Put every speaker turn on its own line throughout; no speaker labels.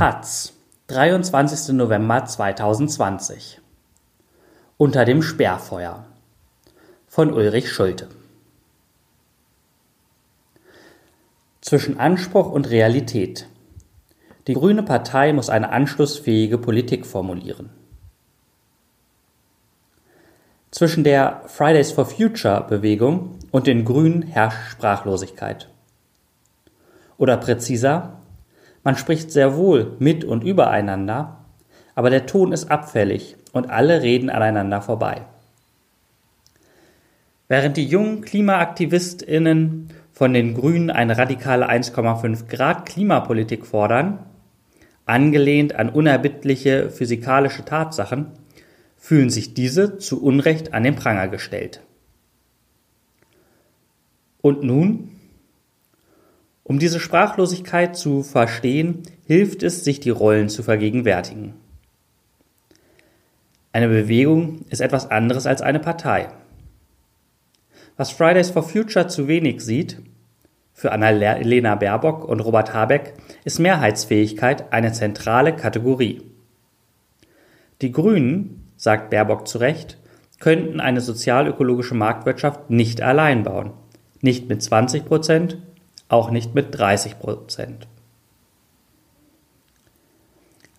Taz, 23. November 2020. Unter dem Sperrfeuer von Ulrich Schulte. Zwischen Anspruch und Realität. Die Grüne Partei muss eine anschlussfähige Politik formulieren. Zwischen der Fridays for Future Bewegung und den Grünen herrscht Sprachlosigkeit. Oder präziser, man spricht sehr wohl mit und übereinander, aber der Ton ist abfällig und alle reden aneinander vorbei. Während die jungen KlimaaktivistInnen von den Grünen eine radikale 1,5 Grad Klimapolitik fordern, angelehnt an unerbittliche physikalische Tatsachen, fühlen sich diese zu Unrecht an den Pranger gestellt. Und nun? Um diese Sprachlosigkeit zu verstehen, hilft es, sich die Rollen zu vergegenwärtigen. Eine Bewegung ist etwas anderes als eine Partei. Was Fridays for Future zu wenig sieht, für Annalena Baerbock und Robert Habeck ist Mehrheitsfähigkeit eine zentrale Kategorie. Die Grünen, sagt Baerbock zu Recht, könnten eine sozialökologische Marktwirtschaft nicht allein bauen. Nicht mit 20 Prozent, auch nicht mit 30 Prozent.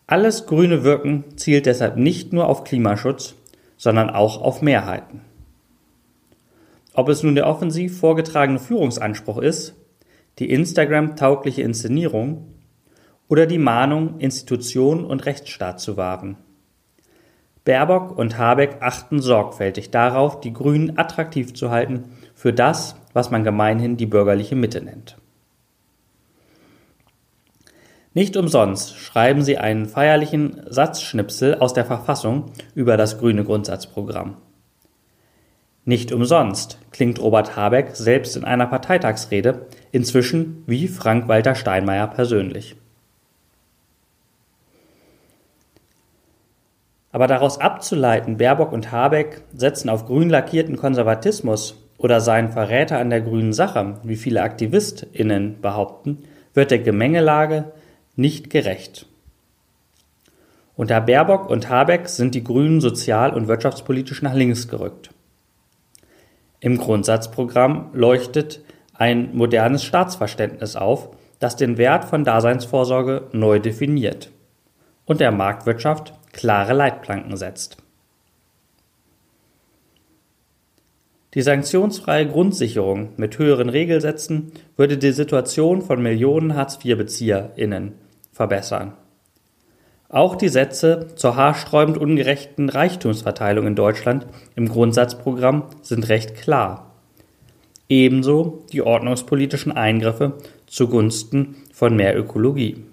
Alles grüne Wirken zielt deshalb nicht nur auf Klimaschutz, sondern auch auf Mehrheiten. Ob es nun der offensiv vorgetragene Führungsanspruch ist, die Instagram-taugliche Inszenierung oder die Mahnung, Institution und Rechtsstaat zu wahren. Baerbock und Habeck achten sorgfältig darauf, die Grünen attraktiv zu halten für das, was man gemeinhin die bürgerliche Mitte nennt. Nicht umsonst schreiben sie einen feierlichen Satzschnipsel aus der Verfassung über das grüne Grundsatzprogramm. Nicht umsonst klingt Robert Habeck selbst in einer Parteitagsrede inzwischen wie Frank-Walter Steinmeier persönlich. Aber daraus abzuleiten, Baerbock und Habeck setzen auf grün lackierten Konservatismus oder seien Verräter an der grünen Sache, wie viele AktivistInnen behaupten, wird der Gemengelage nicht gerecht. Unter Baerbock und Habeck sind die Grünen sozial- und wirtschaftspolitisch nach links gerückt. Im Grundsatzprogramm leuchtet ein modernes Staatsverständnis auf, das den Wert von Daseinsvorsorge neu definiert und der Marktwirtschaft klare Leitplanken setzt. Die sanktionsfreie Grundsicherung mit höheren Regelsätzen würde die Situation von Millionen Hartz-IV-BezieherInnen verbessern. Auch die Sätze zur haarsträubend ungerechten Reichtumsverteilung in Deutschland im Grundsatzprogramm sind recht klar. Ebenso die ordnungspolitischen Eingriffe zugunsten von mehr Ökologie.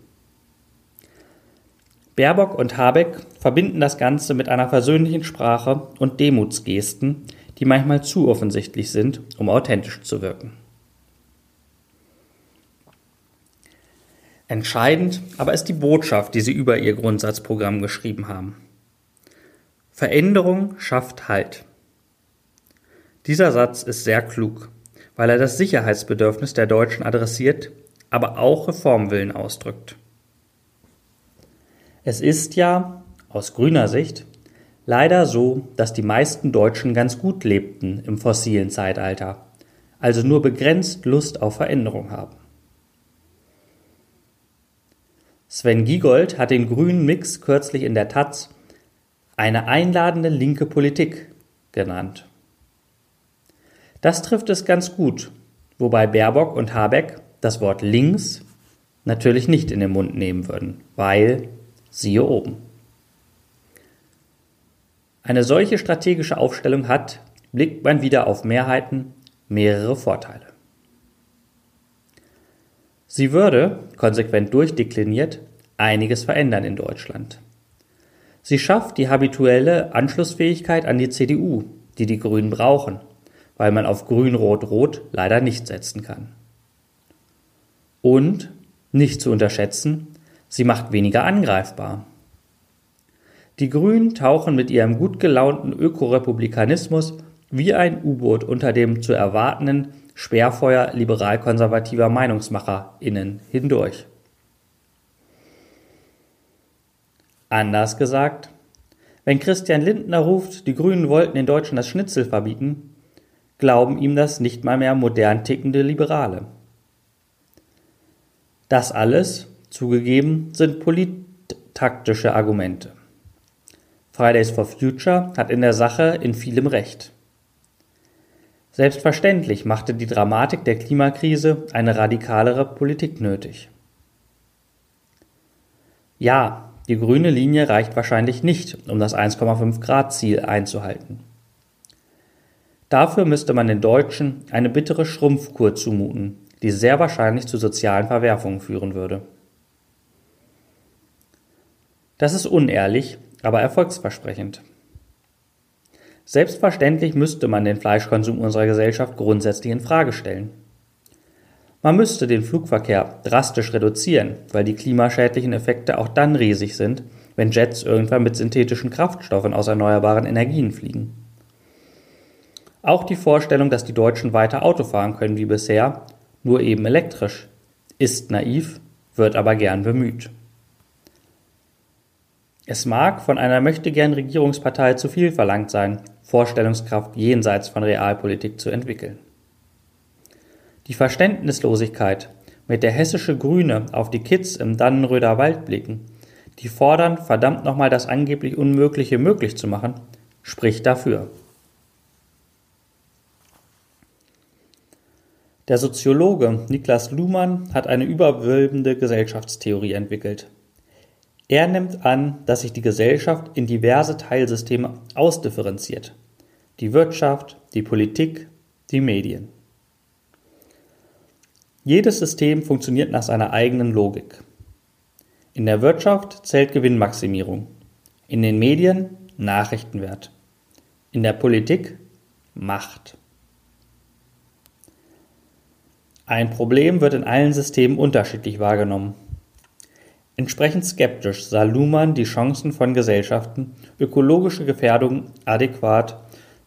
Baerbock und Habeck verbinden das Ganze mit einer versöhnlichen Sprache und Demutsgesten, die manchmal zu offensichtlich sind, um authentisch zu wirken. Entscheidend aber ist die Botschaft, die sie über ihr Grundsatzprogramm geschrieben haben. Veränderung schafft Halt. Dieser Satz ist sehr klug, weil er das Sicherheitsbedürfnis der Deutschen adressiert, aber auch Reformwillen ausdrückt. Es ist ja, aus grüner Sicht, Leider so, dass die meisten Deutschen ganz gut lebten im fossilen Zeitalter, also nur begrenzt Lust auf Veränderung haben. Sven Giegold hat den grünen Mix kürzlich in der Taz eine einladende linke Politik genannt. Das trifft es ganz gut, wobei Baerbock und Habeck das Wort links natürlich nicht in den Mund nehmen würden, weil siehe oben. Eine solche strategische Aufstellung hat, blickt man wieder auf Mehrheiten, mehrere Vorteile. Sie würde, konsequent durchdekliniert, einiges verändern in Deutschland. Sie schafft die habituelle Anschlussfähigkeit an die CDU, die die Grünen brauchen, weil man auf Grün-Rot-Rot leider nicht setzen kann. Und, nicht zu unterschätzen, sie macht weniger angreifbar. Die Grünen tauchen mit ihrem gut gelaunten Ökorepublikanismus wie ein U-Boot unter dem zu erwartenden Sperrfeuer liberal-konservativer MeinungsmacherInnen hindurch. Anders gesagt, wenn Christian Lindner ruft, die Grünen wollten den Deutschen das Schnitzel verbieten, glauben ihm das nicht mal mehr modern tickende Liberale. Das alles, zugegeben, sind polittaktische Argumente. Fridays for Future hat in der Sache in vielem Recht. Selbstverständlich machte die Dramatik der Klimakrise eine radikalere Politik nötig. Ja, die grüne Linie reicht wahrscheinlich nicht, um das 1,5 Grad Ziel einzuhalten. Dafür müsste man den Deutschen eine bittere Schrumpfkur zumuten, die sehr wahrscheinlich zu sozialen Verwerfungen führen würde. Das ist unehrlich, aber erfolgsversprechend. Selbstverständlich müsste man den Fleischkonsum unserer Gesellschaft grundsätzlich in Frage stellen. Man müsste den Flugverkehr drastisch reduzieren, weil die klimaschädlichen Effekte auch dann riesig sind, wenn Jets irgendwann mit synthetischen Kraftstoffen aus erneuerbaren Energien fliegen. Auch die Vorstellung, dass die Deutschen weiter Auto fahren können wie bisher, nur eben elektrisch, ist naiv, wird aber gern bemüht. Es mag von einer möchtegern Regierungspartei zu viel verlangt sein, Vorstellungskraft jenseits von Realpolitik zu entwickeln. Die Verständnislosigkeit, mit der hessische Grüne auf die Kids im Dannenröder Wald blicken, die fordern, verdammt nochmal das angeblich Unmögliche möglich zu machen, spricht dafür. Der Soziologe Niklas Luhmann hat eine überwölbende Gesellschaftstheorie entwickelt. Er nimmt an, dass sich die Gesellschaft in diverse Teilsysteme ausdifferenziert. Die Wirtschaft, die Politik, die Medien. Jedes System funktioniert nach seiner eigenen Logik. In der Wirtschaft zählt Gewinnmaximierung, in den Medien Nachrichtenwert, in der Politik Macht. Ein Problem wird in allen Systemen unterschiedlich wahrgenommen. Entsprechend skeptisch sah Luhmann die Chancen von Gesellschaften, ökologische Gefährdungen adäquat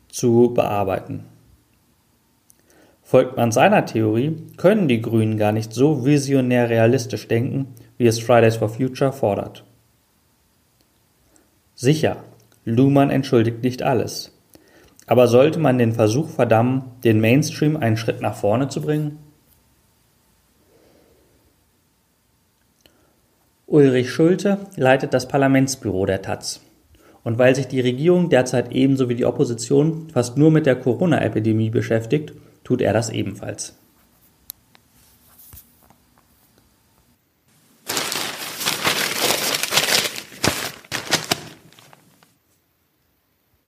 zu bearbeiten. Folgt man seiner Theorie, können die Grünen gar nicht so visionär realistisch denken, wie es Fridays for Future fordert. Sicher, Luhmann entschuldigt nicht alles. Aber sollte man den Versuch verdammen, den Mainstream einen Schritt nach vorne zu bringen? Ulrich Schulte leitet das Parlamentsbüro der taz. Und weil sich die Regierung derzeit ebenso wie die Opposition fast nur mit der Corona-Epidemie beschäftigt, tut er das ebenfalls.